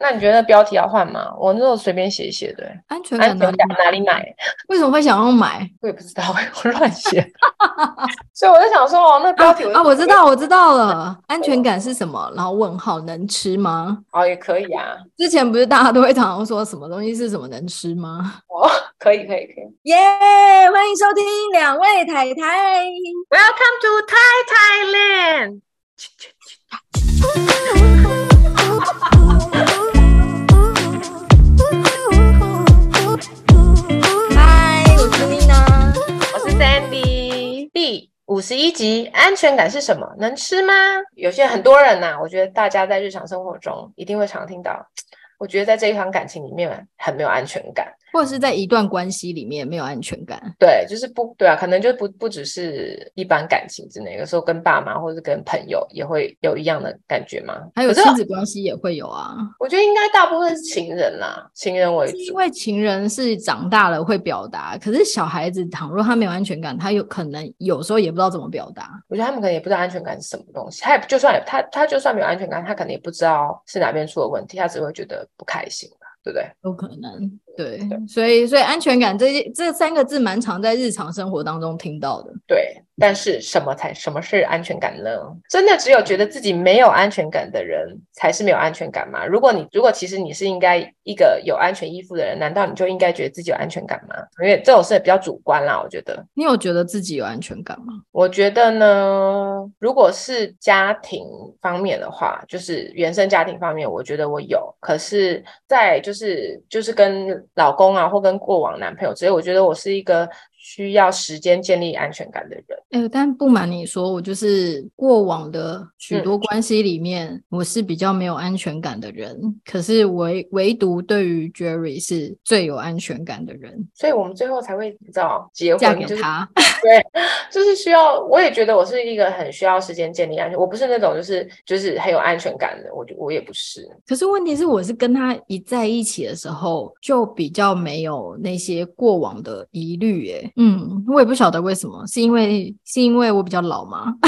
那你觉得标题要换吗？我那时候随便写一写的。安全感哪里哪里买？为什么会想要买？我也不知道，我乱写。所以我在想说，哦，那标题啊，啊，我知道，我知道了。安全感是什么？然后问号能吃吗？哦，也可以啊。之前不是大家都会常常说什么东西是什么能吃吗？哦，可以，可以，可以。耶！Yeah, 欢迎收听两位太太。Welcome to Thai Thailand。第五十一集，安全感是什么？能吃吗？有些很多人呐、我觉得大家在日常生活中一定会常听到。我觉得在这一段感情里面很没有安全感，或者是在一段关系里面没有安全感。对，就是不对啊，可能就不不只是一般感情之内，有时候跟爸妈或者是跟朋友也会有一样的感觉吗？还有亲子关系也会有啊。我觉得应该大部分是情人啦，情人为主。因为情人是长大了会表达，可是小孩子倘若他没有安全感，他有可能有时候也不知道怎么表达。我觉得他们可能也不知道安全感是什么东西，他也就算他他就算没有安全感，他可能也不知道是哪边出了问题，他只会觉得不开心。对不对？有可能，对，对，所以，所以安全感这这三个字蛮常在日常生活当中听到的。对，但是什么才什么是安全感呢？真的只有觉得自己没有安全感的人才是没有安全感吗？如果你如果其实你是应该一个有安全依附的人，难道你就应该觉得自己有安全感吗？因为这种事比较主观啦，我觉得。你有觉得自己有安全感吗？我觉得呢，如果是家庭方面的话，就是原生家庭方面，我觉得我有。可是，在就是就是跟老公啊，或跟过往男朋友，所以我觉得我是一个。需要时间建立安全感的人，哎、欸，但不瞒你说，我就是过往的许多关系里面，嗯、我是比较没有安全感的人。可是唯唯独对于 Jerry 是最有安全感的人，所以我们最后才会你知道结婚，嫁给他。对，就是需要。我也觉得我是一个很需要时间建立安全，我不是那种就是就是很有安全感的，我就我也不是。可是问题是，我是跟他一在一起的时候，就比较没有那些过往的疑虑，哎。嗯，我也不晓得为什么，是因为是因为我比较老吗？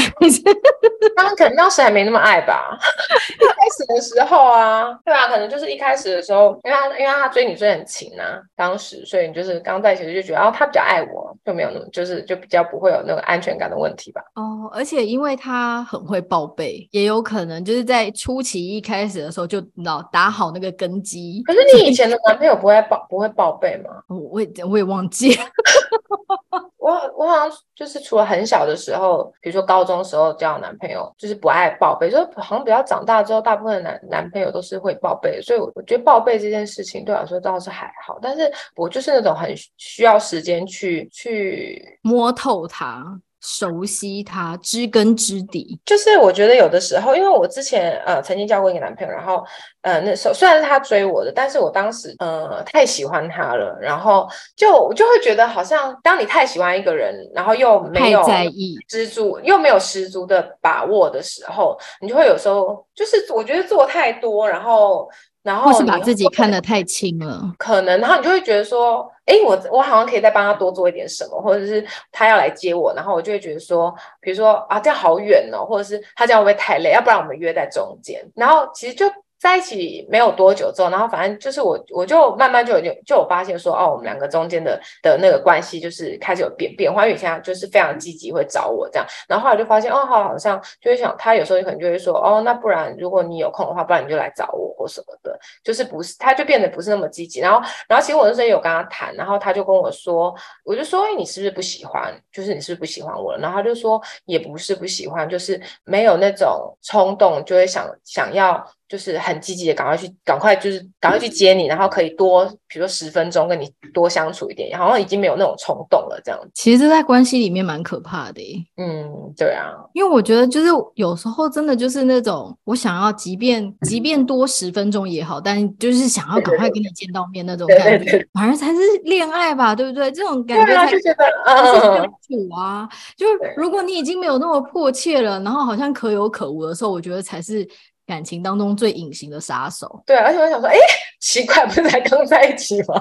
他们可能当时还没那么爱吧。一开始的时候啊，对啊，可能就是一开始的时候，因为他因为他追你追很勤啊，当时所以你就是刚在一起就觉得哦，他比较爱我，就没有那么就是就比较不会有那个安全感的问题吧。哦，而且因为他很会报备，也有可能就是在初期一开始的时候就老打好那个根基。可是你以前的男朋友不会报不会报备吗？我也我也忘记了。我我好像就是除了很小的时候，比如说高中时候交男朋友，就是不爱报备，就好像比较长大之后，大部分的男男朋友都是会报备，所以我觉得报备这件事情对我来说倒是还好，但是我就是那种很需要时间去去摸透它。熟悉他，知根知底，就是我觉得有的时候，因为我之前呃曾经交过一个男朋友，然后呃那时候虽然是他追我的，但是我当时呃太喜欢他了，然后就我就会觉得好像当你太喜欢一个人，然后又没有在意知足，又没有十足的把握的时候，你就会有时候就是我觉得做太多，然后。然后是把自己看得太轻了，可能，然后你就会觉得说，哎，我我好像可以再帮他多做一点什么，或者是他要来接我，然后我就会觉得说，比如说啊，这样好远哦，或者是他这样会不会太累？要不然我们约在中间，然后其实就。在一起没有多久之后，然后反正就是我，我就慢慢就有就有发现说，哦，我们两个中间的的那个关系就是开始有变变化，因为现在就是非常积极会找我这样，然后后来就发现，哦，好，好像就会想他有时候可能就会说，哦，那不然如果你有空的话，不然你就来找我或什么的，就是不是他就变得不是那么积极，然后然后其实我那时候有跟他谈，然后他就跟我说，我就说，哎，你是不是不喜欢？就是你是不是不喜欢我了？然后他就说，也不是不喜欢，就是没有那种冲动，就会想想要。就是很积极的，赶快去，赶快就是赶快去接你，然后可以多，比如说十分钟跟你多相处一点，好像已经没有那种冲动了这样子。其实这在关系里面蛮可怕的。嗯，对啊，因为我觉得就是有时候真的就是那种我想要，即便即便多十分钟也好，但就是想要赶快跟你见到面那种感觉，反而才是恋爱吧，对不对？这种感觉才是相处啊。就是如果你已经没有那么迫切了，然后好像可有可无的时候，我觉得才是。感情当中最隐形的杀手。对，而且我想说，哎，奇怪，不是才刚在一起吗？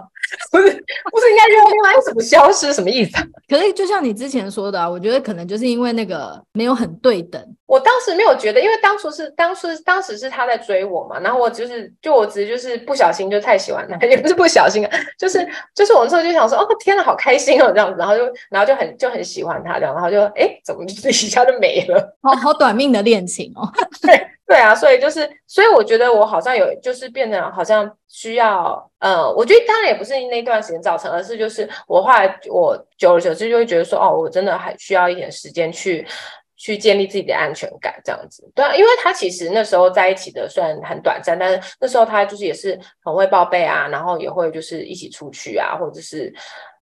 不是不是应该热恋吗？怎么消失？什么意思？可是就像你之前说的啊，我觉得可能就是因为那个没有很对等。我当时没有觉得，因为当初是当初当时是他在追我嘛，然后我就是就我只是就是不小心就太喜欢他，也不是不小心啊，就是就是我那时候就想说，哦天呐，好开心哦这样子，然后就然后就很就很喜欢他这样，然后就哎怎么一下就没了？好好短命的恋情哦。对对啊，所以就是所以我觉得我好像有就是变得好像需要呃，我觉得当然也不是那段时间造成，而是就是我后来我久而久之就会觉得说，哦，我真的还需要一点时间去。去建立自己的安全感，这样子，对啊，因为他其实那时候在一起的虽然很短暂，但是那时候他就是也是很会报备啊，然后也会就是一起出去啊，或者是。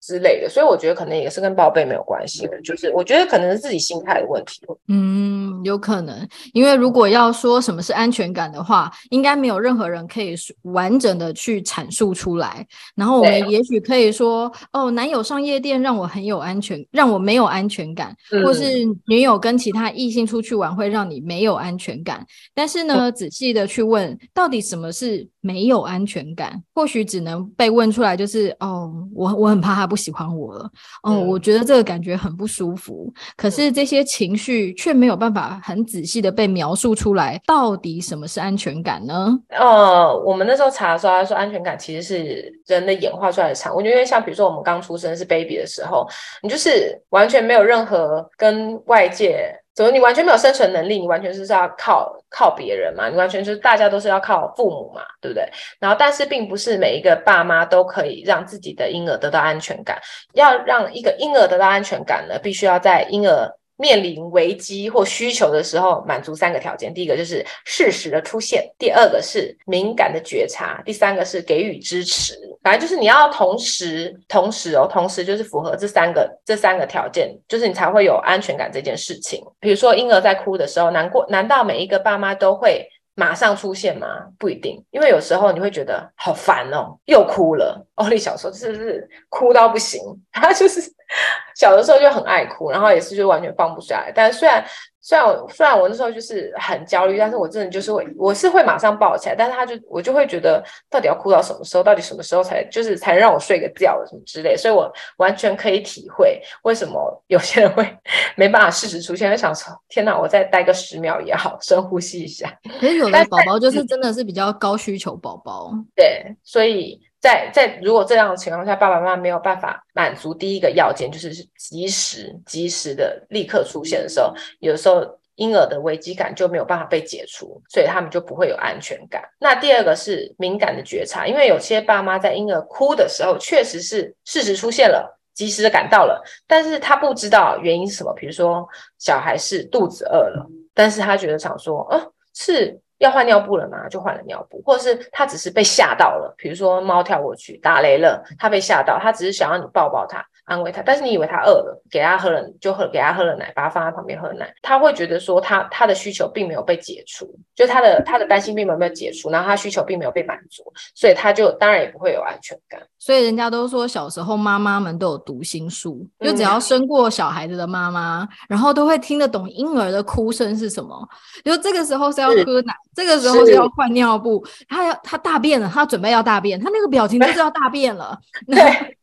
之类的，所以我觉得可能也是跟报备没有关系的，就是我觉得可能是自己心态的问题。嗯，有可能，因为如果要说什么是安全感的话，应该没有任何人可以完整的去阐述出来。然后我们也许可以说，哦，男友上夜店让我很有安全，让我没有安全感，嗯、或是女友跟其他异性出去玩会让你没有安全感。但是呢，仔细的去问，到底什么是没有安全感？或许只能被问出来，就是哦，我我很怕他不。喜欢我了，哦、嗯，我觉得这个感觉很不舒服。可是这些情绪却没有办法很仔细的被描述出来，到底什么是安全感呢？呃，我们那时候查的时候，他说安全感其实是人的演化出来的产物。因为像比如说我们刚出生是 baby 的时候，你就是完全没有任何跟外界。怎么？你完全没有生存能力，你完全是要靠靠别人嘛？你完全就是大家都是要靠父母嘛，对不对？然后，但是并不是每一个爸妈都可以让自己的婴儿得到安全感。要让一个婴儿得到安全感呢，必须要在婴儿面临危机或需求的时候满足三个条件：第一个就是适时的出现，第二个是敏感的觉察，第三个是给予支持。反正就是你要同时，同时哦，同时就是符合这三个这三个条件，就是你才会有安全感这件事情。比如说婴儿在哭的时候，难过，难道每一个爸妈都会马上出现吗？不一定，因为有时候你会觉得好烦哦，又哭了。欧丽小时候是不是哭到不行？他就是 小的时候就很爱哭，然后也是就完全放不下来。但是虽然。虽然我虽然我那时候就是很焦虑，但是我真的就是会，我是会马上抱起来，但是他就我就会觉得到底要哭到什么时候，到底什么时候才就是才能让我睡个觉什么之类，所以我完全可以体会为什么有些人会 没办法适时出现，就想说天哪，我再待个十秒也好，深呼吸一下。可是有的宝宝就是真的是比较高需求宝宝，对，所以。在在如果这样的情况下，爸爸妈妈没有办法满足第一个要件，就是及时及时的立刻出现的时候，有的时候婴儿的危机感就没有办法被解除，所以他们就不会有安全感。那第二个是敏感的觉察，因为有些爸妈在婴儿哭的时候，确实是事实出现了，及时的赶到了，但是他不知道原因是什么，比如说小孩是肚子饿了，但是他觉得想说，哦，是。要换尿布了吗？就换了尿布，或者是他只是被吓到了，比如说猫跳过去打雷了，他被吓到，他只是想要你抱抱他。安慰他，但是你以为他饿了，给他喝了就喝，给他喝了奶，把他放在旁边喝奶，他会觉得说他他的需求并没有被解除，就他的他的担心并没有被解除，然后他需求并没有被满足，所以他就当然也不会有安全感。所以人家都说小时候妈妈们都有读心术，就只要生过小孩子的妈妈，嗯、然后都会听得懂婴儿的哭声是什么，就这个时候是要喝奶，这个时候是要换尿布，他要他大便了，他准备要大便，他那个表情就是要大便了。对。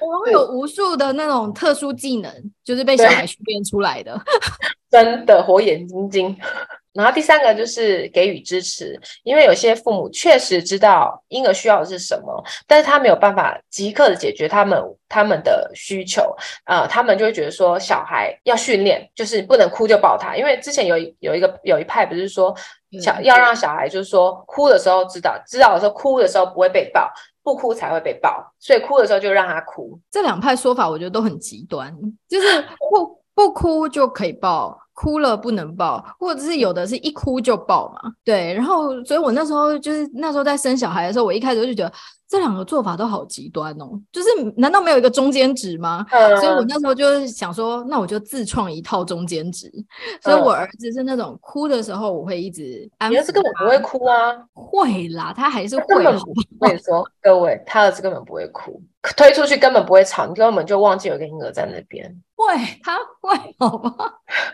我们会有无数的那种特殊技能，就是被小孩训练出来的，真的火眼金睛。然后第三个就是给予支持，因为有些父母确实知道婴儿需要的是什么，但是他没有办法即刻的解决他们他们的需求，呃，他们就会觉得说小孩要训练，就是不能哭就抱他，因为之前有有一个有一派不是说小要让小孩就是说哭的时候知道知道的时候哭的时候不会被抱。不哭才会被抱，所以哭的时候就让他哭。这两派说法我觉得都很极端，就是不不哭就可以抱，哭了不能抱，或者是有的是一哭就抱嘛。对，然后所以我那时候就是那时候在生小孩的时候，我一开始就觉得。这两个做法都好极端哦，就是难道没有一个中间值吗？嗯、所以我那时候就是想说，那我就自创一套中间值。嗯、所以我儿子是那种哭的时候，我会一直安抚儿子根本不会哭啊？会啦，他还是会。我跟你说，各位，他儿子根本不会哭，推出去根本不会吵，你根本就忘记有个婴儿在那边。会，他会，好吗？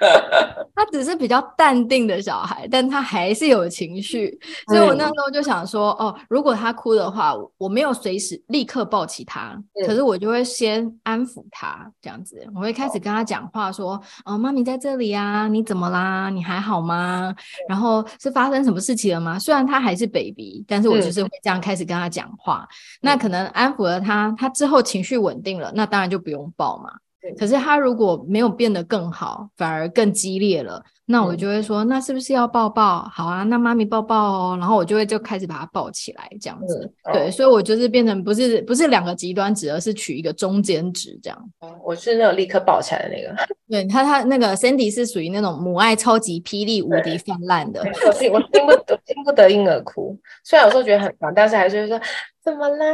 他只是比较淡定的小孩，但他还是有情绪。所以我那时候就想说，哦，如果他哭的话，我。我没有随时立刻抱起他，可是我就会先安抚他，这样子，我会开始跟他讲话，说：“哦，妈咪在这里啊，你怎么啦？你还好吗？然后是发生什么事情了吗？”虽然他还是 baby，但是我就是会这样开始跟他讲话。那可能安抚了他，他之后情绪稳定了，那当然就不用抱嘛。可是他如果没有变得更好，反而更激烈了，那我就会说，那是不是要抱抱？好啊，那妈咪抱抱哦。然后我就会就开始把他抱起来，这样子。嗯、对，所以我就是变成不是不是两个极端值，而是取一个中间值这样。我是那种立刻抱起来的那个。对他，他那个 Sandy 是属于那种母爱超级霹雳无敌泛滥的。我听我听不得听不得婴儿哭，虽然有时候觉得很烦，但是还是会说怎么啦？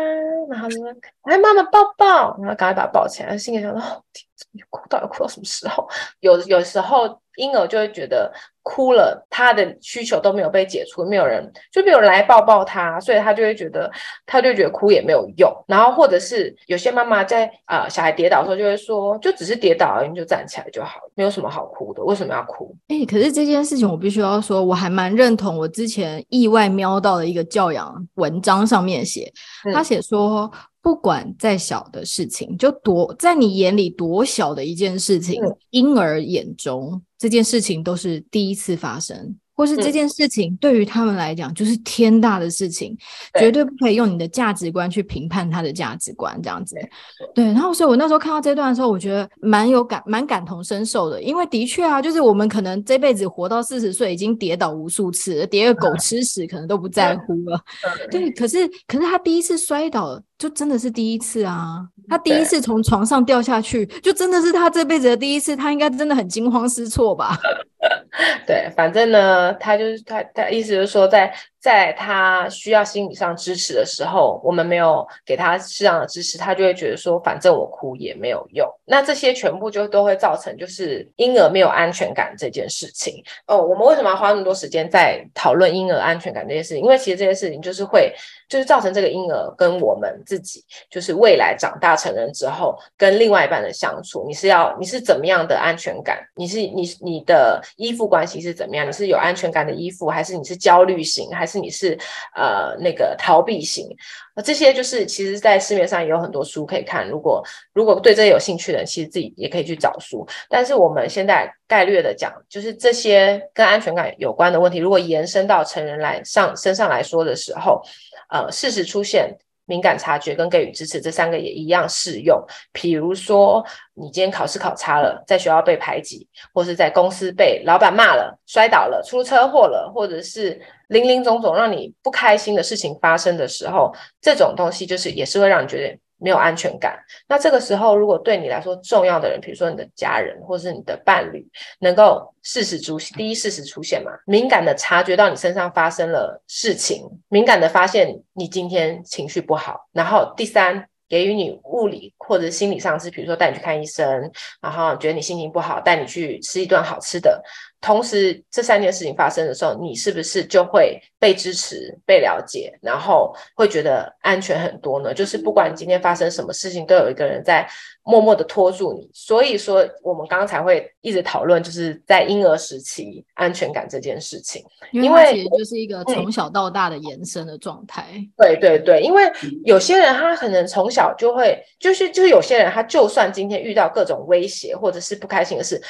然后说来妈妈抱抱，然后赶快把他抱起来，心里想说哦，哭到底哭到什么时候？有有时候。婴儿就会觉得哭了，他的需求都没有被解除，没有人就没有人来抱抱他，所以他就会觉得，他就觉得哭也没有用。然后或者是有些妈妈在啊、呃、小孩跌倒的时候就会说，就只是跌倒而已，你就站起来就好，没有什么好哭的，为什么要哭？哎、欸，可是这件事情我必须要说，我还蛮认同。我之前意外瞄到的一个教养文章上面写，他写说。嗯不管再小的事情，就多在你眼里多小的一件事情，嗯、婴儿眼中这件事情都是第一次发生。或是这件事情对于他们来讲就是天大的事情，嗯、绝对不可以用你的价值观去评判他的价值观，这样子。对，然后所以我那时候看到这段的时候，我觉得蛮有感，蛮感同身受的，因为的确啊，就是我们可能这辈子活到四十岁，已经跌倒无数次，跌个狗吃屎可能都不在乎了。嗯、对，可是可是他第一次摔倒，就真的是第一次啊！他第一次从床上掉下去，就真的是他这辈子的第一次，他应该真的很惊慌失措吧？对，反正呢，他就是他，他意思就是说在，在他需要心理上支持的时候，我们没有给他适当的支持，他就会觉得说，反正我哭也没有用。那这些全部就都会造成，就是婴儿没有安全感这件事情。哦，我们为什么要花那么多时间在讨论婴儿安全感这件事情？因为其实这件事情就是会，就是造成这个婴儿跟我们自己，就是未来长大成人之后，跟另外一半的相处，你是要你是怎么样的安全感？你是你你的。依附关系是怎么样？你是有安全感的依附，还是你是焦虑型，还是是你是呃那个逃避型？那这些就是其实，在市面上也有很多书可以看。如果如果对这有兴趣的人，其实自己也可以去找书。但是我们现在概略的讲，就是这些跟安全感有关的问题，如果延伸到成人来上身上来说的时候，呃，适时出现。敏感察觉跟给予支持这三个也一样适用。比如说，你今天考试考差了，在学校被排挤，或是在公司被老板骂了、摔倒了、出车祸了，或者是林林总总让你不开心的事情发生的时候，这种东西就是也是会让你觉得。没有安全感，那这个时候，如果对你来说重要的人，比如说你的家人或是你的伴侣，能够适时出现，第一适时出现嘛，敏感的察觉到你身上发生了事情，敏感的发现你今天情绪不好，然后第三，给予你物理或者心理上是，比如说带你去看医生，然后觉得你心情不好，带你去吃一顿好吃的。同时，这三件事情发生的时候，你是不是就会被支持、被了解，然后会觉得安全很多呢？就是不管今天发生什么事情，都有一个人在默默的拖住你。所以说，我们刚刚才会一直讨论，就是在婴儿时期安全感这件事情，因为其实就是一个从小到大的延伸的状态。嗯、对对对，因为有些人他可能从小就会，就是就是有些人他就算今天遇到各种威胁或者是不开心的事。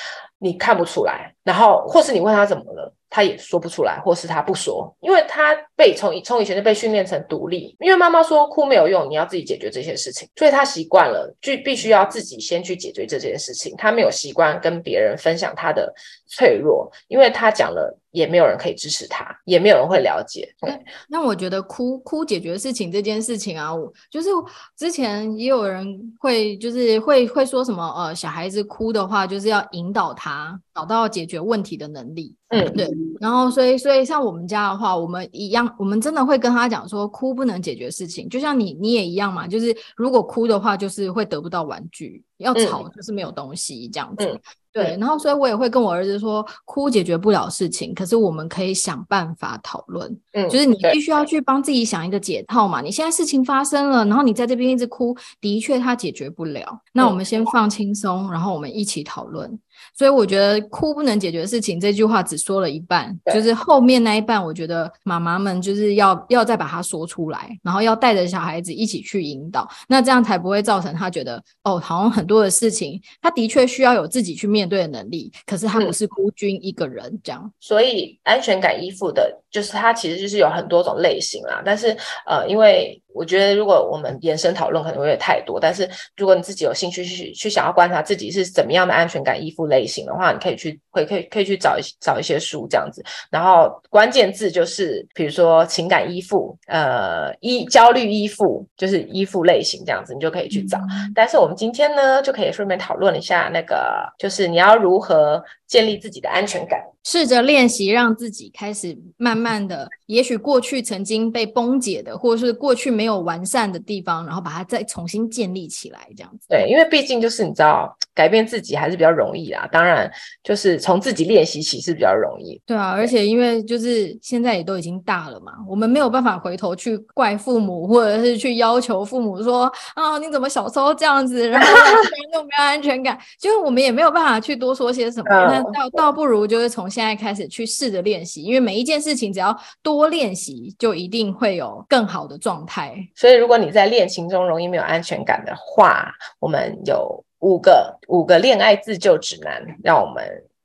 你看不出来，然后或是你问他怎么了，他也说不出来，或是他不说，因为他被从从以前就被训练成独立，因为妈妈说哭没有用，你要自己解决这些事情，所以他习惯了就必须要自己先去解决这件事情，他没有习惯跟别人分享他的脆弱，因为他讲了。也没有人可以支持他，也没有人会了解。对，那我觉得哭哭解决事情这件事情啊，我就是之前也有人会就是会会说什么呃，小孩子哭的话，就是要引导他找到解决问题的能力。嗯，对。然后所以所以像我们家的话，我们一样，我们真的会跟他讲说，哭不能解决事情。就像你你也一样嘛，就是如果哭的话，就是会得不到玩具；要吵就是没有东西这样子。嗯嗯对，然后所以我也会跟我儿子说，哭解决不了事情，可是我们可以想办法讨论。嗯，就是你必须要去帮自己想一个解套嘛。你现在事情发生了，然后你在这边一直哭，的确他解决不了。那我们先放轻松，然后我们一起讨论。所以我觉得哭不能解决事情这句话只说了一半，就是后面那一半，我觉得妈妈们就是要要再把它说出来，然后要带着小孩子一起去引导，那这样才不会造成他觉得哦，好像很多的事情，他的确需要有自己去面对的能力，可是他不是孤军一个人这样。嗯、所以安全感依附的，就是它其实就是有很多种类型啦，但是呃，因为。我觉得，如果我们延伸讨论，可能会有点太多。但是，如果你自己有兴趣去去想要观察自己是怎么样的安全感依附类型的话，你可以去会可以可以去找一找一些书这样子。然后关键字就是，比如说情感依附，呃，依焦虑依附，就是依附类型这样子，你就可以去找。嗯、但是我们今天呢，就可以顺便讨论一下那个，就是你要如何建立自己的安全感。试着练习，让自己开始慢慢的，也许过去曾经被崩解的，或者是过去没有完善的地方，然后把它再重新建立起来，这样子。对，因为毕竟就是你知道，改变自己还是比较容易啦。当然，就是从自己练习起是比较容易。对啊，而且因为就是现在也都已经大了嘛，我们没有办法回头去怪父母，或者是去要求父母说啊，你怎么小时候这样子，然后让别人都没有安全感，就是我们也没有办法去多说些什么。倒倒不如就是从。现在开始去试着练习，因为每一件事情只要多练习，就一定会有更好的状态。所以，如果你在恋情中容易没有安全感的话，我们有五个五个恋爱自救指南，让我们。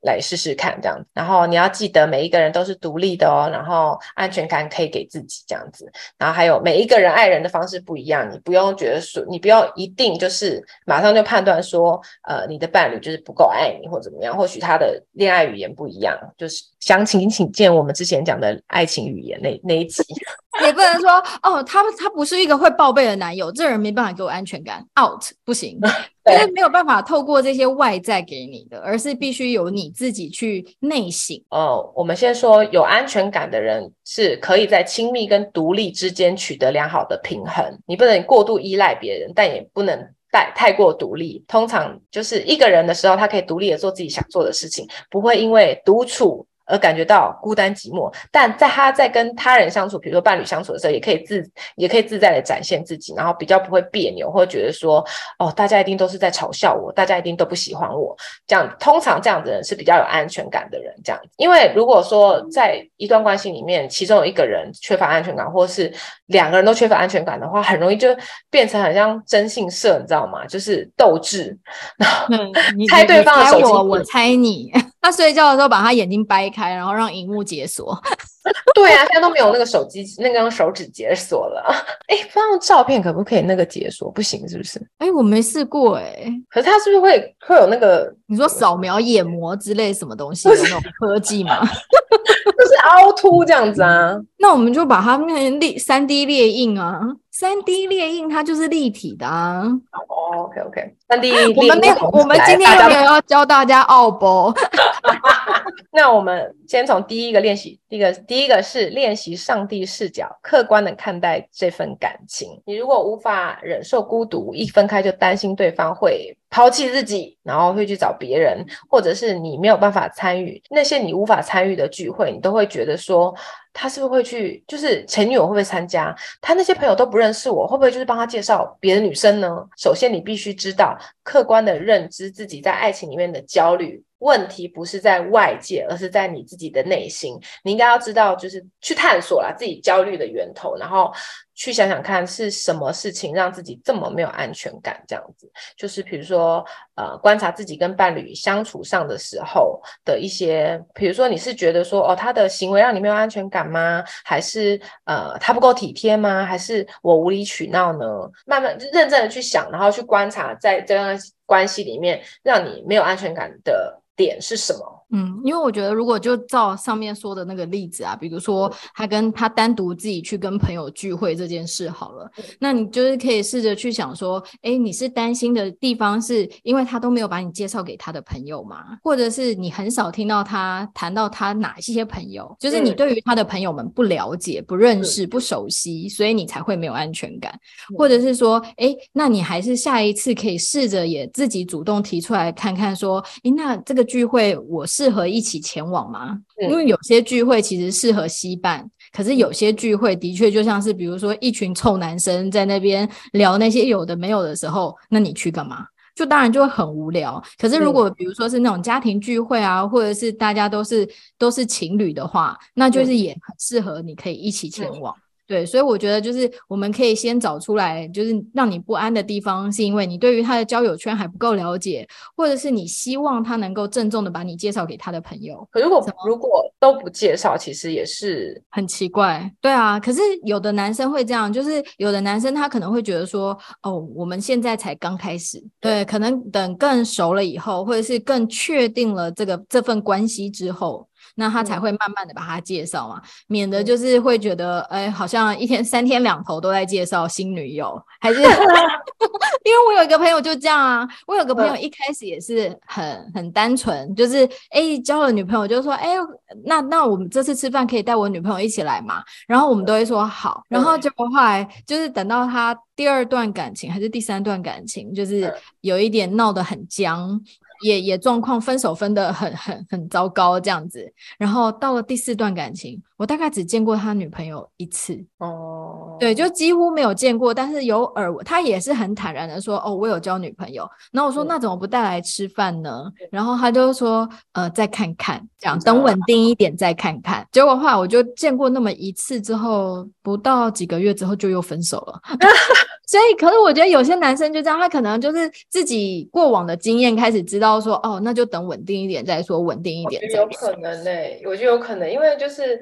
来试试看这样子，然后你要记得每一个人都是独立的哦，然后安全感可以给自己这样子，然后还有每一个人爱人的方式不一样，你不用觉得说，你不要一定就是马上就判断说，呃，你的伴侣就是不够爱你或怎么样，或许他的恋爱语言不一样，就是详情请见我们之前讲的爱情语言那那一集。也不能说哦，他他不是一个会报备的男友，这人没办法给我安全感，out 不行，因为没有办法透过这些外在给你的，而是必须由你自己去内省。哦，我们先说有安全感的人是可以在亲密跟独立之间取得良好的平衡，你不能过度依赖别人，但也不能太太过独立。通常就是一个人的时候，他可以独立的做自己想做的事情，不会因为独处。而感觉到孤单寂寞，但在他在跟他人相处，比如说伴侣相处的时候，也可以自也可以自在的展现自己，然后比较不会别扭，或者觉得说，哦，大家一定都是在嘲笑我，大家一定都不喜欢我，这样通常这样的人是比较有安全感的人，这样。因为如果说在一段关系里面，其中有一个人缺乏安全感，或是两个人都缺乏安全感的话，很容易就变成很像征信社，你知道吗？就是斗智，然后猜对方的手机，我，我猜你。他睡觉的时候把他眼睛掰开，然后让荧幕解锁。对啊，现在都没有那个手机那个用手指解锁了。哎，放照片可不可以那个解锁？不行是不是？哎，我没试过哎、欸。可是它是不是会会有那个？你说扫描眼膜之类什么东西的那种科技吗？就是凹凸这样子啊。那我们就把它变成立三 D 列印啊。三 D 列印它就是立体的啊。哦，OK OK。三 D 我们没有，我们今天有没有要教大家奥博？那我们先从第一个练习，第一个第一个是练习上帝视角，客观的看待这份感情。你如果无法忍受孤独，一分开就担心对方会抛弃自己，然后会去找别人，或者是你没有办法参与那些你无法参与的聚会，你都会觉得说。他是不是会去？就是前女友会不会参加？他那些朋友都不认识我，会不会就是帮他介绍别的女生呢？首先，你必须知道，客观的认知自己在爱情里面的焦虑。问题不是在外界，而是在你自己的内心。你应该要知道，就是去探索啦自己焦虑的源头，然后去想想看是什么事情让自己这么没有安全感。这样子，就是比如说，呃，观察自己跟伴侣相处上的时候的一些，比如说你是觉得说，哦，他的行为让你没有安全感吗？还是呃，他不够体贴吗？还是我无理取闹呢？慢慢认真的去想，然后去观察，在这样关系里面让你没有安全感的点是什么？嗯，因为我觉得，如果就照上面说的那个例子啊，比如说他跟他单独自己去跟朋友聚会这件事好了，那你就是可以试着去想说，哎，你是担心的地方是因为他都没有把你介绍给他的朋友吗？或者是你很少听到他谈到他哪一些朋友，就是你对于他的朋友们不了解、不认识、不熟悉，所以你才会没有安全感。或者是说，哎，那你还是下一次可以试着也自己主动提出来看看，说，哎，那这个聚会我是。适合一起前往吗？因为有些聚会其实适合西办，可是有些聚会的确就像是，比如说一群臭男生在那边聊那些有的没有的时候，那你去干嘛？就当然就会很无聊。可是如果比如说是那种家庭聚会啊，或者是大家都是都是情侣的话，那就是也很适合你可以一起前往。对，所以我觉得就是我们可以先找出来，就是让你不安的地方，是因为你对于他的交友圈还不够了解，或者是你希望他能够郑重的把你介绍给他的朋友。可如果如果都不介绍，其实也是很奇怪。对啊，可是有的男生会这样，就是有的男生他可能会觉得说，哦，我们现在才刚开始，对，可能等更熟了以后，或者是更确定了这个这份关系之后。那他才会慢慢的把他介绍嘛，免得就是会觉得，哎，好像一天三天两头都在介绍新女友，还是 因为我有一个朋友就这样啊，我有个朋友一开始也是很很单纯，就是哎交了女朋友就说，哎，那那我们这次吃饭可以带我女朋友一起来嘛，然后我们都会说好，然后结果后来就是等到他第二段感情还是第三段感情，就是有一点闹得很僵。也也状况分手分的很 很很糟糕这样子，然后到了第四段感情，我大概只见过他女朋友一次哦，对，就几乎没有见过，但是有耳闻，他也是很坦然的说，哦，我有交女朋友。然后我说，那怎么不带来吃饭呢？然后他就说，呃，再看看，这样等稳定一点再看看。结果话我就见过那么一次之后，不到几个月之后就又分手了。所以，可是我觉得有些男生就这样，他可能就是自己过往的经验开始知道说，哦，那就等稳定一点再说，稳定一点再说。有可能呢、欸，我觉得有可能，因为就是。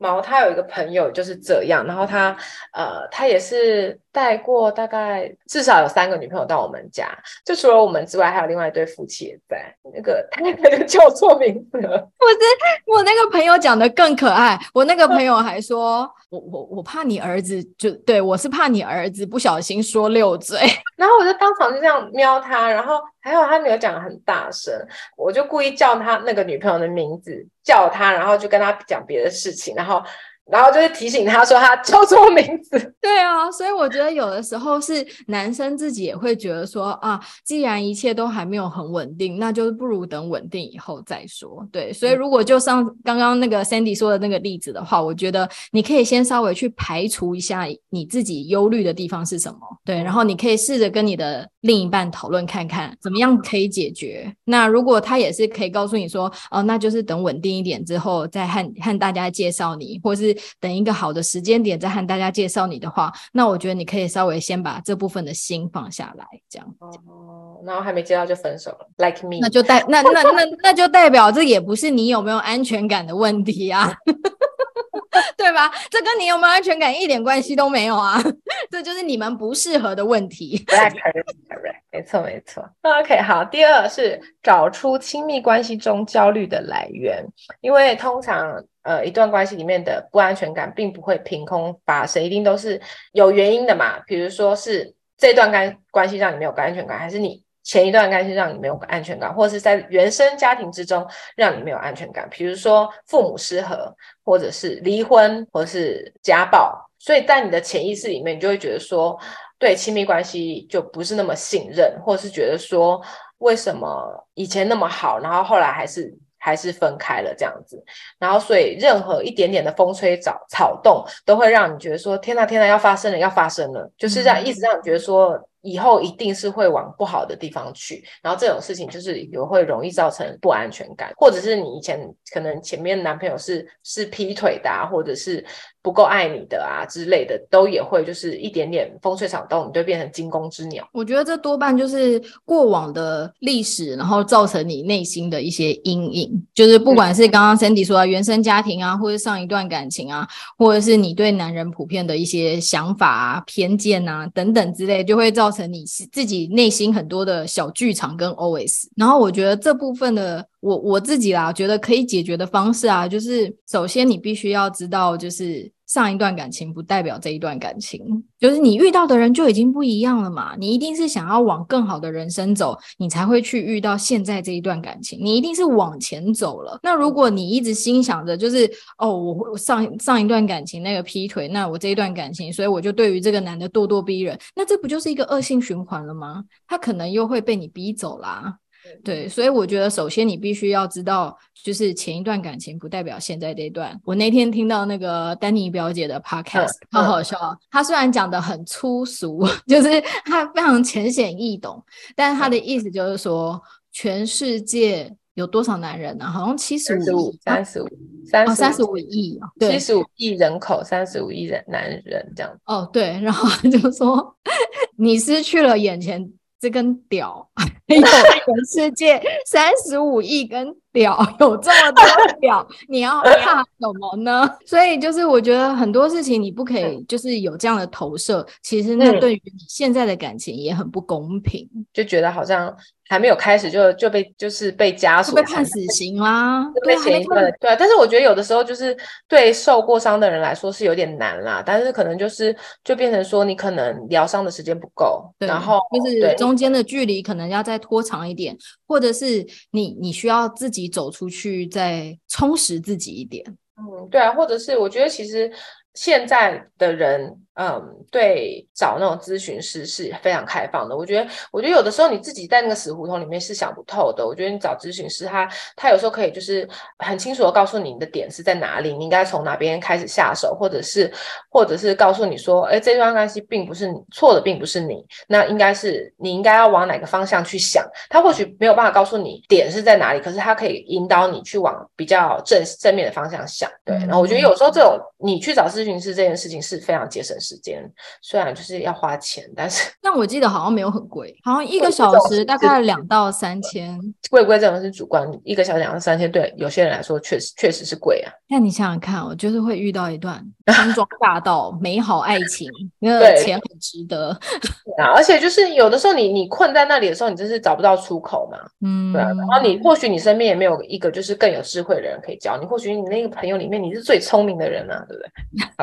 毛他有一个朋友就是这样，然后他呃，他也是带过大概至少有三个女朋友到我们家，就除了我们之外，还有另外一对夫妻也在。那个他那个叫错名字了，不是我那个朋友讲的更可爱，我那个朋友 还说，我我我怕你儿子就对我是怕你儿子不小心说六嘴，然后我就当场就这样瞄他，然后。还有他女儿讲的很大声，我就故意叫他那个女朋友的名字，叫他，然后就跟他讲别的事情，然后。然后就是提醒他说他叫错名字，对啊，所以我觉得有的时候是男生自己也会觉得说啊，既然一切都还没有很稳定，那就是不如等稳定以后再说。对，所以如果就像刚刚那个 Sandy 说的那个例子的话，我觉得你可以先稍微去排除一下你自己忧虑的地方是什么，对，然后你可以试着跟你的另一半讨论看看怎么样可以解决。那如果他也是可以告诉你说，哦，那就是等稳定一点之后再和和大家介绍你，或是。等一个好的时间点再和大家介绍你的话，那我觉得你可以稍微先把这部分的心放下来，这样。哦，然后还没介绍就分手了，like me，那就代那那那那就代表这也不是你有没有安全感的问题啊。对吧？这跟你有没有安全感一点关系都没有啊！这就是你们不适合的问题。对，没错，没错。OK，好。第二是找出亲密关系中焦虑的来源，因为通常呃一段关系里面的不安全感并不会凭空发生，一定都是有原因的嘛。比如说是这段关关系让你没有安全感，还是你前一段关系让你没有安全感，或者是在原生家庭之中让你没有安全感，比如说父母失和。或者是离婚，或者是家暴，所以在你的潜意识里面，你就会觉得说，对亲密关系就不是那么信任，或者是觉得说，为什么以前那么好，然后后来还是还是分开了这样子，然后所以任何一点点的风吹草草动，都会让你觉得说，天呐天呐，要发生了要发生了，就是这样一直让你觉得说。以后一定是会往不好的地方去，然后这种事情就是有会容易造成不安全感，或者是你以前可能前面男朋友是是劈腿的啊，或者是不够爱你的啊之类的，都也会就是一点点风吹草动，你就变成惊弓之鸟。我觉得这多半就是过往的历史，然后造成你内心的一些阴影，就是不管是刚刚 Sandy 说的原生家庭啊，或者上一段感情啊，或者是你对男人普遍的一些想法啊、偏见啊等等之类，就会造成。成你自己内心很多的小剧场跟 OS，然后我觉得这部分的我我自己啦，觉得可以解决的方式啊，就是首先你必须要知道，就是。上一段感情不代表这一段感情，就是你遇到的人就已经不一样了嘛。你一定是想要往更好的人生走，你才会去遇到现在这一段感情。你一定是往前走了。那如果你一直心想着就是哦，我上上一段感情那个劈腿，那我这一段感情，所以我就对于这个男的咄咄逼人，那这不就是一个恶性循环了吗？他可能又会被你逼走啦。对，所以我觉得首先你必须要知道，就是前一段感情不代表现在这一段。我那天听到那个丹尼表姐的 podcast，好好笑。她虽然讲的很粗俗，就是她非常浅显易懂，但是她的意思就是说，全世界。有多少男人呢、啊？好像七十五、三十五、三三十五亿，七十五亿人口，三十五亿人男人这样。哦，对，然后就说 你失去了眼前这根屌，还有全世界三十五亿根。屌 有这么多表，你要怕什么呢？所以就是我觉得很多事情你不可以就是有这样的投射，其实那对于你现在的感情也很不公平，就觉得好像还没有开始就就被就是被枷锁，被判死刑啦，被前一个对。但是我觉得有的时候就是对受过伤的人来说是有点难啦，但是可能就是就变成说你可能疗伤的时间不够，然后就是中间的距离可能要再拖长一点，或者是你你需要自己。走出去，再充实自己一点。嗯，对啊，或者是我觉得其实现在的人。嗯，对，找那种咨询师是非常开放的。我觉得，我觉得有的时候你自己在那个死胡同里面是想不透的。我觉得你找咨询师他，他他有时候可以就是很清楚的告诉你你的点是在哪里，你应该从哪边开始下手，或者是或者是告诉你说，哎，这段关系并不是你错的，并不是你，那应该是你应该要往哪个方向去想。他或许没有办法告诉你点是在哪里，可是他可以引导你去往比较正正面的方向想。对，然后我觉得有时候这种你去找咨询师这件事情是非常节省时间虽然就是要花钱，但是 但我记得好像没有很贵，好像一个小时大概两到三千。贵不贵这种是主观，一个小时两到三千，对有些人来说确实确实是贵啊。那你想想看，我就是会遇到一段 康庄大道美好爱情，那个钱很值得。啊，而且就是有的时候你你困在那里的时候，你真是找不到出口嘛。嗯，对啊。然后你或许你身边也没有一个就是更有智慧的人可以教你，或许你那个朋友里面你是最聪明的人啊，对不对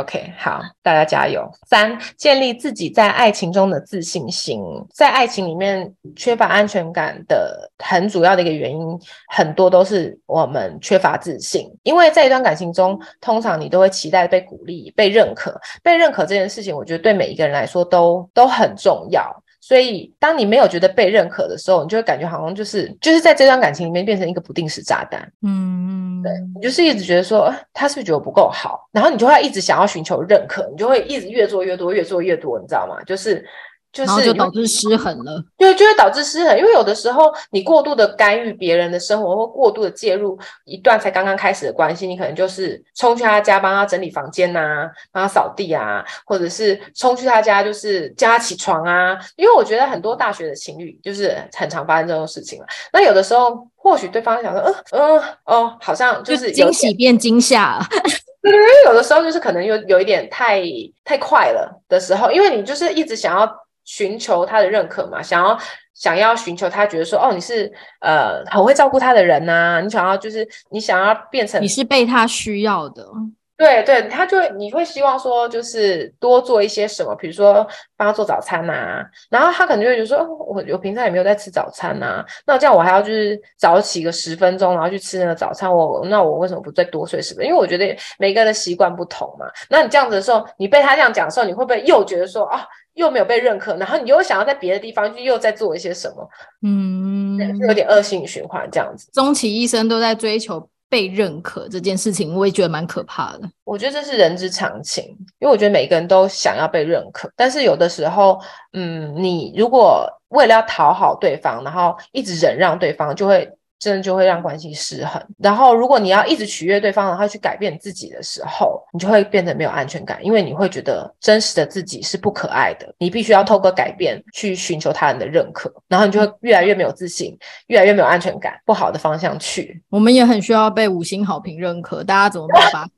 ？OK，好，大家加油。三，建立自己在爱情中的自信心。在爱情里面缺乏安全感的很主要的一个原因，很多都是我们缺乏自信。因为在一段感情中，通常你都会期待被鼓励、被认可。被认可这件事情，我觉得对每一个人来说都都很重要。所以，当你没有觉得被认可的时候，你就会感觉好像就是就是在这段感情里面变成一个不定时炸弹。嗯，对，你就是一直觉得说他是不是觉得我不够好，然后你就会一直想要寻求认可，你就会一直越做越多，越做越多，你知道吗？就是。就是、然后就导致失衡了，对，就会导致失衡。因为有的时候你过度的干预别人的生活，或过度的介入一段才刚刚开始的关系，你可能就是冲去他家帮他整理房间呐、啊，帮他扫地啊，或者是冲去他家就是叫他起床啊。因为我觉得很多大学的情侣就是很常发生这种事情了。那有的时候或许对方想说，嗯嗯哦，好像就是惊喜变惊吓。有的时候就是可能有有一点太太快了的时候，因为你就是一直想要。寻求他的认可嘛，想要想要寻求他觉得说，哦，你是呃很会照顾他的人呐、啊，你想要就是你想要变成你是被他需要的。对对，他就会你会希望说，就是多做一些什么，比如说帮他做早餐呐、啊，然后他可能就会觉得说，哦、我我平常也没有在吃早餐呐、啊，那这样我还要就是早起个十分钟，然后去吃那个早餐，我那我为什么不再多睡十分钟？因为我觉得每个人的习惯不同嘛。那你这样子的时候，你被他这样讲的时候，你会不会又觉得说啊，又没有被认可，然后你又想要在别的地方去又在做一些什么？嗯，有点恶性循环这样子。终其一生都在追求。被认可这件事情，我也觉得蛮可怕的。我觉得这是人之常情，因为我觉得每个人都想要被认可，但是有的时候，嗯，你如果为了要讨好对方，然后一直忍让对方，就会。真的就会让关系失衡。然后，如果你要一直取悦对方，然后去改变自己的时候，你就会变得没有安全感，因为你会觉得真实的自己是不可爱的。你必须要透过改变去寻求他人的认可，然后你就会越来越没有自信，越来越没有安全感，不好的方向去。我们也很需要被五星好评认可，大家怎么办法？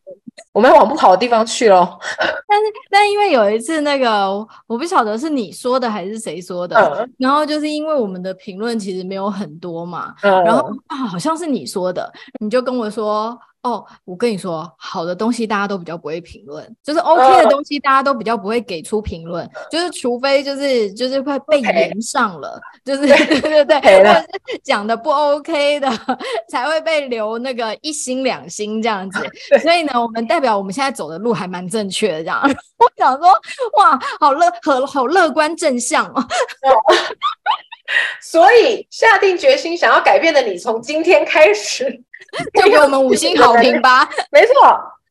我们往不好的地方去喽。但是，但因为有一次那个，我不晓得是你说的还是谁说的，嗯、然后就是因为我们的评论其实没有很多嘛，嗯、然后啊，好像是你说的，你就跟我说。哦，我跟你说，好的东西大家都比较不会评论，就是 OK 的东西大家都比较不会给出评论，就是除非就是就是快被炎上了就是对 对对，或者是讲的不 OK 的 才会被留那个一星两星这样子。所以呢，我们代表我们现在走的路还蛮正确的这样。我想说，哇，好乐好好乐观正向哦。所以下定决心想要改变的你，从今天开始 就给我们五星好评吧。没错。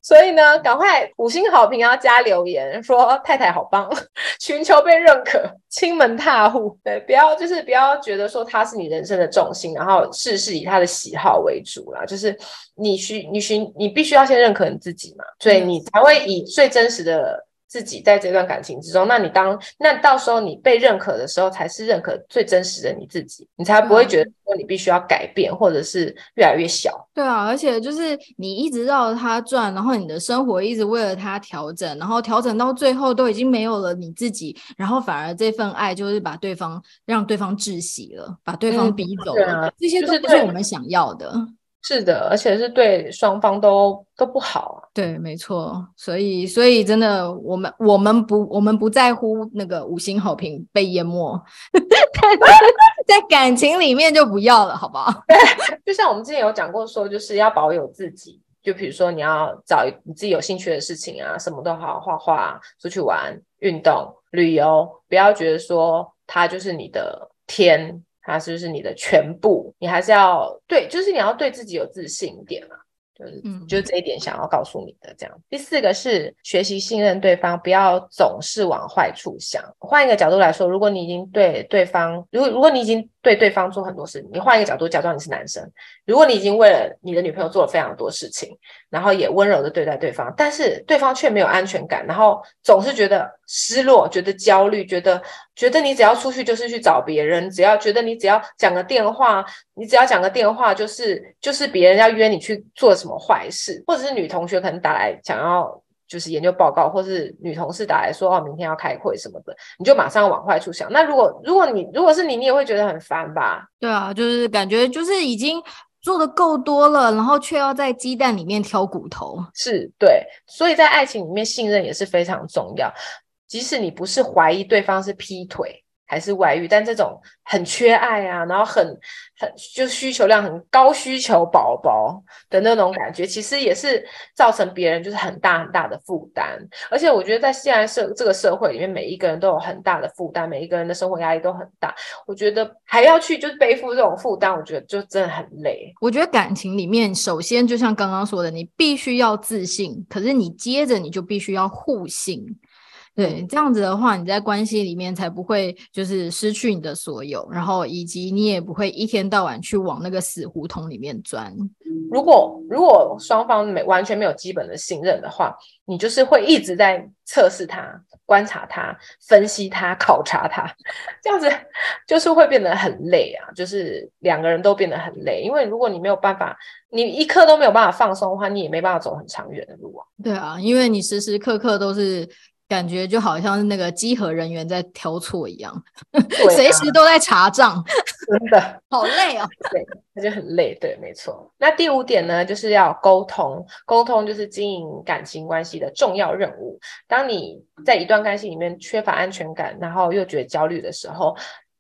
所以呢，赶快五星好评，要加留言说太太好棒，寻求被认可，亲门踏户。对，不要就是不要觉得说他是你人生的重心，然后事事以他的喜好为主啦。就是你需你需你必须要先认可你自己嘛，所以你才会以最真实的。自己在这段感情之中，那你当那到时候你被认可的时候，才是认可最真实的你自己，你才不会觉得说你必须要改变，或者是越来越小。对啊，而且就是你一直绕着他转，然后你的生活一直为了他调整，然后调整到最后都已经没有了你自己，然后反而这份爱就是把对方让对方窒息了，把对方逼走了，嗯啊、这些都不是我们想要的。是的，而且是对双方都都不好啊。对，没错。所以，所以真的，我们我们不我们不在乎那个五星好评被淹没，在感情里面就不要了，好不好？对，就像我们之前有讲过，说就是要保有自己。就比如说，你要找你自己有兴趣的事情啊，什么都好，画画、出去玩、运动、旅游，不要觉得说它就是你的天。他是不是你的全部？你还是要对，就是你要对自己有自信一点嘛。就是，就是这一点想要告诉你的这样。第四个是学习信任对方，不要总是往坏处想。换一个角度来说，如果你已经对对方，如果如果你已经。对对方做很多事，你换一个角度，假装你是男生。如果你已经为了你的女朋友做了非常多事情，然后也温柔的对待对方，但是对方却没有安全感，然后总是觉得失落、觉得焦虑、觉得觉得你只要出去就是去找别人，只要觉得你只要讲个电话，你只要讲个电话就是就是别人要约你去做什么坏事，或者是女同学可能打来想要。就是研究报告，或是女同事打来说哦，明天要开会什么的，你就马上往坏处想。那如果如果你如果是你，你也会觉得很烦吧？对啊，就是感觉就是已经做的够多了，然后却要在鸡蛋里面挑骨头。是，对，所以在爱情里面，信任也是非常重要。即使你不是怀疑对方是劈腿。还是外遇，但这种很缺爱啊，然后很很就需求量很高，需求宝宝的那种感觉，其实也是造成别人就是很大很大的负担。而且我觉得在现在社这个社会里面，每一个人都有很大的负担，每一个人的生活压力都很大。我觉得还要去就是背负这种负担，我觉得就真的很累。我觉得感情里面，首先就像刚刚说的，你必须要自信，可是你接着你就必须要互信。对，这样子的话，你在关系里面才不会就是失去你的所有，然后以及你也不会一天到晚去往那个死胡同里面钻。如果如果双方没完全没有基本的信任的话，你就是会一直在测试他、观察他、分析他、考察他，这样子 就是会变得很累啊，就是两个人都变得很累。因为如果你没有办法，你一刻都没有办法放松的话，你也没办法走很长远的路啊。对啊，因为你时时刻刻都是。感觉就好像是那个稽核人员在挑错一样，随、啊、时都在查账，真的好累哦。对，那就很累。对，没错。那第五点呢，就是要沟通，沟通就是经营感情关系的重要任务。当你在一段关系里面缺乏安全感，然后又觉得焦虑的时候。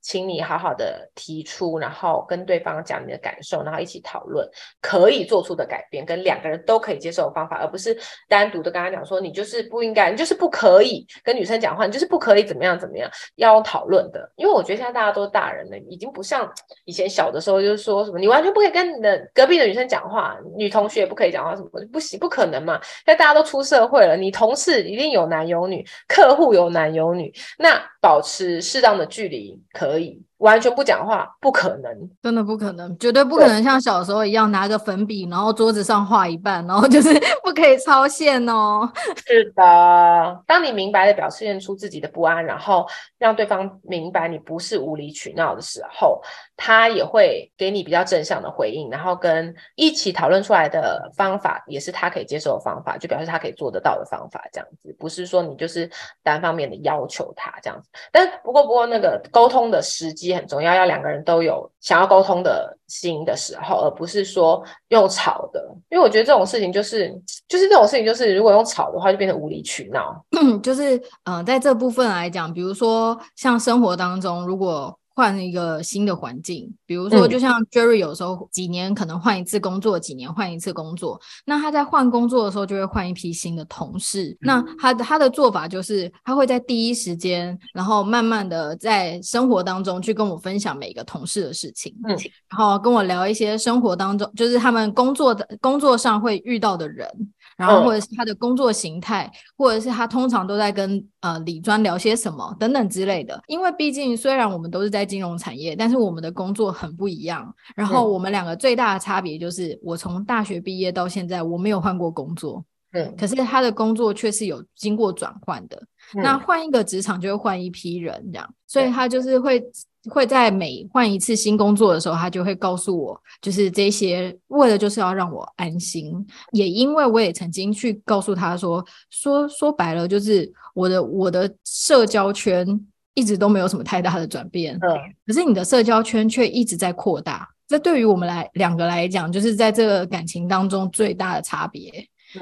请你好好的提出，然后跟对方讲你的感受，然后一起讨论可以做出的改变，跟两个人都可以接受的方法，而不是单独的跟他讲说你就是不应该，你就是不可以跟女生讲话，你就是不可以怎么样怎么样，要讨论的。因为我觉得现在大家都大人了，已经不像以前小的时候，就是说什么你完全不可以跟你的隔壁的女生讲话，女同学也不可以讲话，什么不行，不可能嘛。现在大家都出社会了，你同事一定有男有女，客户有男有女，那保持适当的距离可以。可以完全不讲话，不可能，真的不可能，绝对不可能像小时候一样拿个粉笔，然后桌子上画一半，然后就是 不可以超线哦。是的，当你明白的表现出自己的不安，然后让对方明白你不是无理取闹的时候，他也会给你比较正向的回应，然后跟一起讨论出来的方法也是他可以接受的方法，就表示他可以做得到的方法，这样子，不是说你就是单方面的要求他这样子。但不过不过那个沟通的时机。也很重要，要两个人都有想要沟通的心的时候，而不是说用吵的。因为我觉得这种事情就是，就是这种事情就是，如果用吵的话，就变得无理取闹。就是，嗯、在这部分来讲，比如说像生活当中，如果换一个新的环境，比如说，就像 Jerry 有时候几年可能换一次工作，几年换一次工作。那他在换工作的时候，就会换一批新的同事。那他的他的做法就是，他会在第一时间，然后慢慢的在生活当中去跟我分享每个同事的事情，嗯，然后跟我聊一些生活当中，就是他们工作的工作上会遇到的人。然后或者是他的工作形态，或者是他通常都在跟呃李专聊些什么等等之类的。因为毕竟虽然我们都是在金融产业，但是我们的工作很不一样。然后我们两个最大的差别就是，我从大学毕业到现在，我没有换过工作。嗯，可是他的工作却是有经过转换的。那换一个职场就会换一批人，这样，所以他就是会。会在每换一次新工作的时候，他就会告诉我，就是这些，为了就是要让我安心。也因为我也曾经去告诉他说，说说白了，就是我的我的社交圈一直都没有什么太大的转变，嗯，可是你的社交圈却一直在扩大。这对于我们来两个来讲，就是在这个感情当中最大的差别。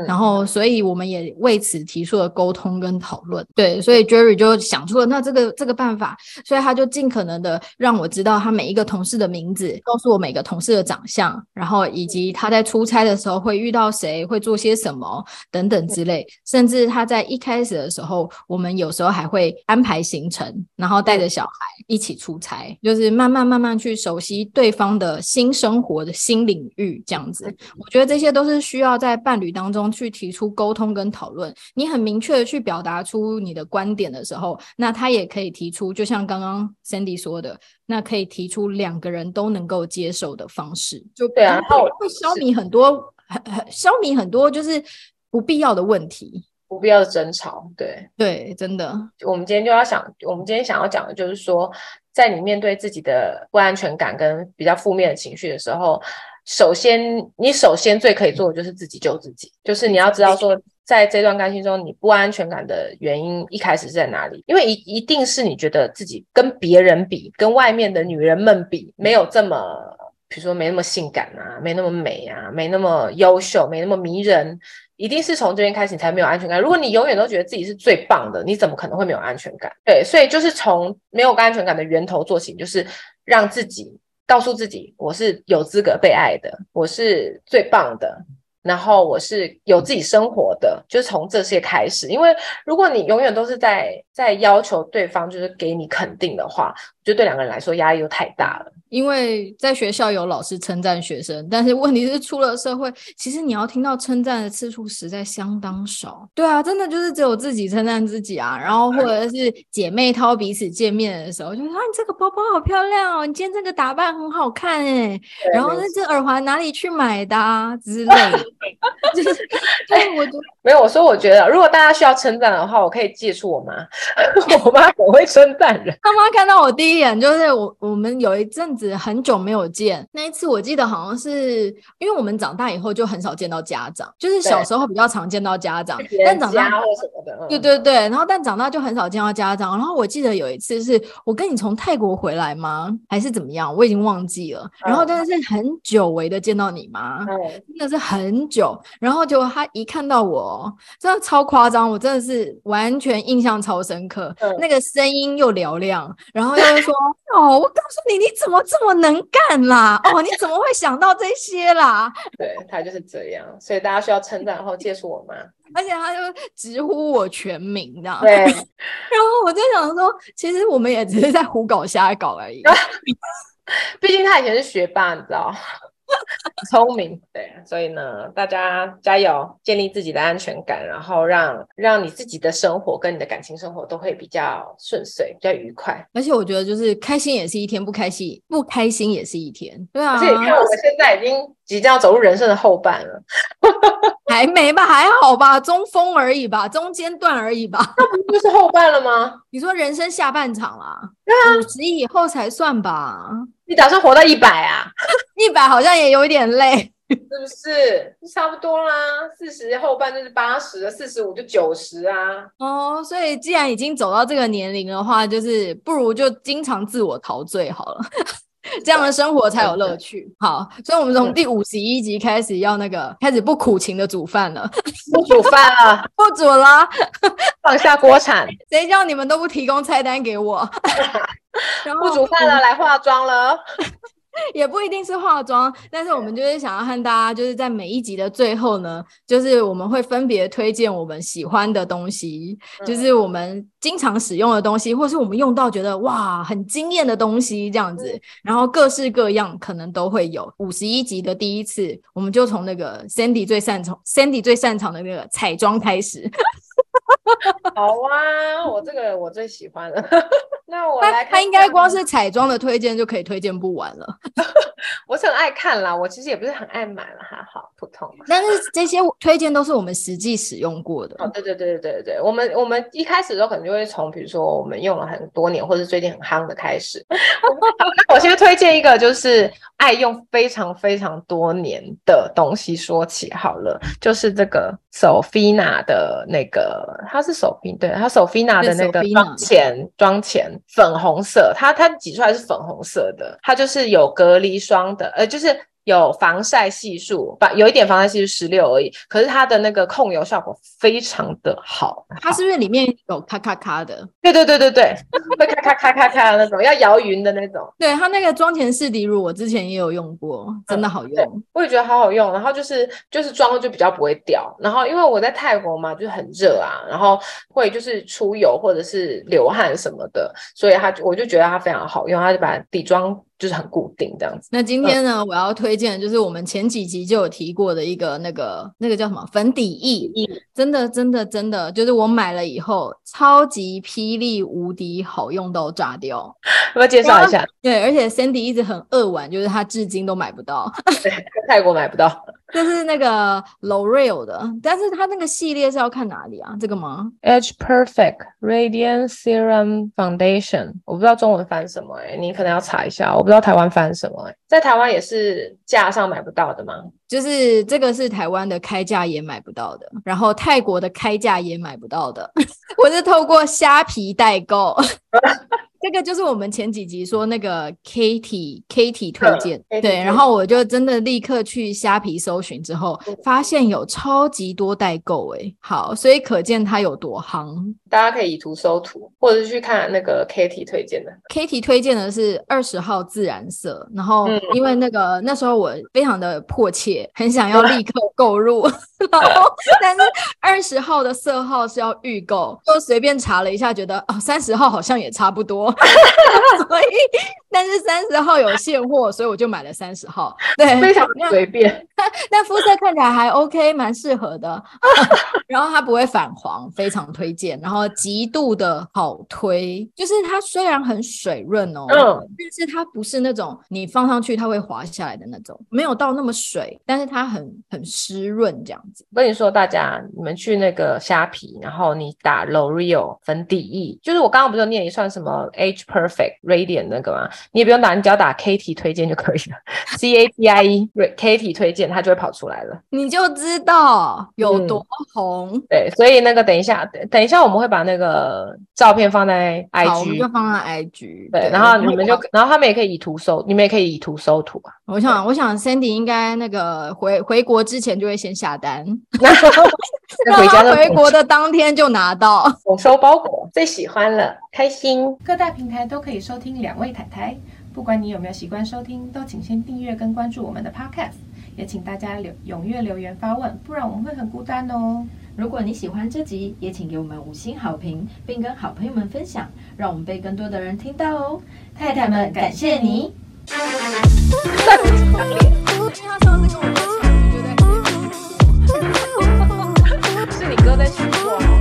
然后，所以我们也为此提出了沟通跟讨论。对，所以 Jerry 就想出了那这个这个办法，所以他就尽可能的让我知道他每一个同事的名字，告诉我每个同事的长相，然后以及他在出差的时候会遇到谁，会做些什么等等之类。甚至他在一开始的时候，我们有时候还会安排行程，然后带着小孩一起出差，就是慢慢慢慢去熟悉对方的新生活的新领域，这样子。我觉得这些都是需要在伴侣当中。去提出沟通跟讨论，你很明确的去表达出你的观点的时候，那他也可以提出，就像刚刚 Sandy 说的，那可以提出两个人都能够接受的方式，就对啊，然后会消弭很多，消弭很多就是不必要的问题，不必要的争吵，对对，真的。我们今天就要想，我们今天想要讲的就是说，在你面对自己的不安全感跟比较负面的情绪的时候。首先，你首先最可以做的就是自己救自己，就是你要知道说，在这段关系中，你不安全感的原因一开始是在哪里？因为一一定是你觉得自己跟别人比，跟外面的女人们比，没有这么，比如说没那么性感啊，没那么美啊，没那么优秀，没那么迷人，一定是从这边开始你才没有安全感。如果你永远都觉得自己是最棒的，你怎么可能会没有安全感？对，所以就是从没有安全感的源头做起，就是让自己。告诉自己，我是有资格被爱的，我是最棒的，然后我是有自己生活的，就是从这些开始。因为如果你永远都是在在要求对方就是给你肯定的话，就对两个人来说压力又太大了。因为在学校有老师称赞学生，但是问题是出了社会，其实你要听到称赞的次数实在相当少。对啊，真的就是只有自己称赞自己啊，然后或者是姐妹掏彼此见面的时候，就说啊，你这个包包好漂亮哦，你今天这个打扮很好看哎，然后那这耳环哪里去买的啊之类的。就是，对，我就没有我说，我觉得如果大家需要称赞的话，我可以借出我妈，我妈很会称赞人。他妈看到我第一眼就是我，我们有一阵子。很久没有见，那一次我记得好像是因为我们长大以后就很少见到家长，就是小时候比较常见到家长，但长大或什么的，对对对，然后但长大就很少见到家长。然后我记得有一次是我跟你从泰国回来吗？还是怎么样？我已经忘记了。然后真的是很久违的见到你妈，真的是很久。然后结果他一看到我，真的超夸张，我真的是完全印象超深刻。那个声音又嘹亮，然后又说：“哦，我告诉你，你怎么？”这么能干啦！哦，你怎么会想到这些啦？对，他就是这样，所以大家需要称赞，然后接触我妈，而且他就直呼我全名，这样。对。然后我就想说，其实我们也只是在胡搞瞎搞而已。毕竟他以前是学霸，你知道。聪明，对，所以呢，大家加油，建立自己的安全感，然后让让你自己的生活跟你的感情生活都会比较顺遂，比较愉快。而且我觉得，就是开心也是一天，不开心不开心也是一天。对啊，而且你看，我们现在已经即将走入人生的后半了，还没吧？还好吧？中锋而已吧，中间段而已吧。那不就是后半了吗？你说人生下半场啦，对啊，五十以后才算吧。你打算活到一百啊？一百好像也有一点累，是不是？差不多啦，四十后半就是八十，四十五就九十啊。哦，所以既然已经走到这个年龄的话，就是不如就经常自我陶醉好了，这样的生活才有乐趣。好，所以我们从第五十一集开始要那个开始不苦情的煮饭了，不煮饭了，不煮了，放下锅铲。谁叫你们都不提供菜单给我？不煮饭了，来化妆了。也不一定是化妆，但是我们就是想要和大家，就是在每一集的最后呢，就是我们会分别推荐我们喜欢的东西，嗯、就是我们经常使用的东西，或是我们用到觉得哇很惊艳的东西这样子，嗯、然后各式各样可能都会有。五十一集的第一次，我们就从那个 Sandy 最擅长，Sandy 最擅长的那个彩妆开始。好啊，我这个我最喜欢了。那我来看看，他应该光是彩妆的推荐就可以推荐不完了。我是很爱看啦，我其实也不是很爱买了，还好普通。但是这些推荐都是我们实际使用过的。哦，对对对对对对，我们我们一开始的时候可能就会从比如说我们用了很多年，或者最近很夯的开始。那我先推荐一个，就是爱用非常非常多年的东西说起好了，就是这个 Sofina 的那个，它是 Sofina，对，它 Sofina 的那个妆前妆前粉红色，它它挤出来是粉红色的，它就是有隔离霜的，呃，就是。有防晒系数，把有一点防晒系数十六而已，可是它的那个控油效果非常的好。它是不是里面有咔咔咔的？对对对对对，会咔咔咔咔咔的那种，要摇匀的那种。对，它那个妆前适底乳，我之前也有用过，真的好用。嗯、我也觉得好好用，然后就是就是妆就比较不会掉。然后因为我在泰国嘛，就很热啊，然后会就是出油或者是流汗什么的，所以它我就觉得它非常好用，它就把底妆。就是很固定这样子。那今天呢，嗯、我要推荐的就是我们前几集就有提过的一个那个那个叫什么粉底液，嗯、真的真的真的，就是我买了以后超级霹雳无敌好用到炸掉。我要介绍一下，对，而且 Sandy 一直很扼腕，就是他至今都买不到，对，泰国买不到。就是那个 L'Oreal 的，但是它那个系列是要看哪里啊？这个吗？Edge Perfect Radiant Serum Foundation，我不知道中文翻什么哎、你可能要查一下，我不知道台湾翻什么哎、在台湾也是架上买不到的吗？就是这个是台湾的开价也买不到的，然后泰国的开价也买不到的，我是透过虾皮代购。这个就是我们前几集说那个 Katie Katie 推荐，嗯、对，然后我就真的立刻去虾皮搜寻之后，发现有超级多代购哎，好，所以可见它有多夯。大家可以以图搜图，或者是去看那个 Katie 推荐的。Katie 推荐的是二十号自然色，然后因为那个、嗯、那时候我非常的迫切，很想要立刻购入，然后 但是二十号的色号是要预购，就随便查了一下，觉得哦三十号好像也差不多。所以，但是三十号有现货，所以我就买了三十号。对，非常随便。但肤色看起来还 OK，蛮适合的。然后它不会反黄，非常推荐。然后极度的好推，就是它虽然很水润哦，嗯，但是它不是那种你放上去它会滑下来的那种，没有到那么水，但是它很很湿润这样子。我跟你说，大家你们去那个虾皮，然后你打 L'Oreal 粉底液，就是我刚刚不是念一串什么 Age Perfect Radiant 那个吗？你也不用打，你只要打 Katie 推荐就可以了。C A T I E Katie 推荐，它就会跑出来了，你就知道有多红。嗯、对，所以那个等一下，等一下我们会把那个照片放在 I G，我们就放在 I G。对，然后你们就，然后他们也可以以图搜，你们也可以以图搜图啊。我想，我想 Sandy 应该那个回回国之前就会先下单，回家回国的当天就拿到。我收包裹，最喜欢了，开心。各大平台都可以收听两位太太，不管你有没有习惯收听，都请先订阅跟关注我们的 Podcast。也请大家留踊跃留言发问，不然我们会很孤单哦。如果你喜欢这集，也请给我们五星好评，并跟好朋友们分享，让我们被更多的人听到哦。太太们，感谢你。在我们厂里，因为他上次跟我说，你就在前面，是你哥在群播。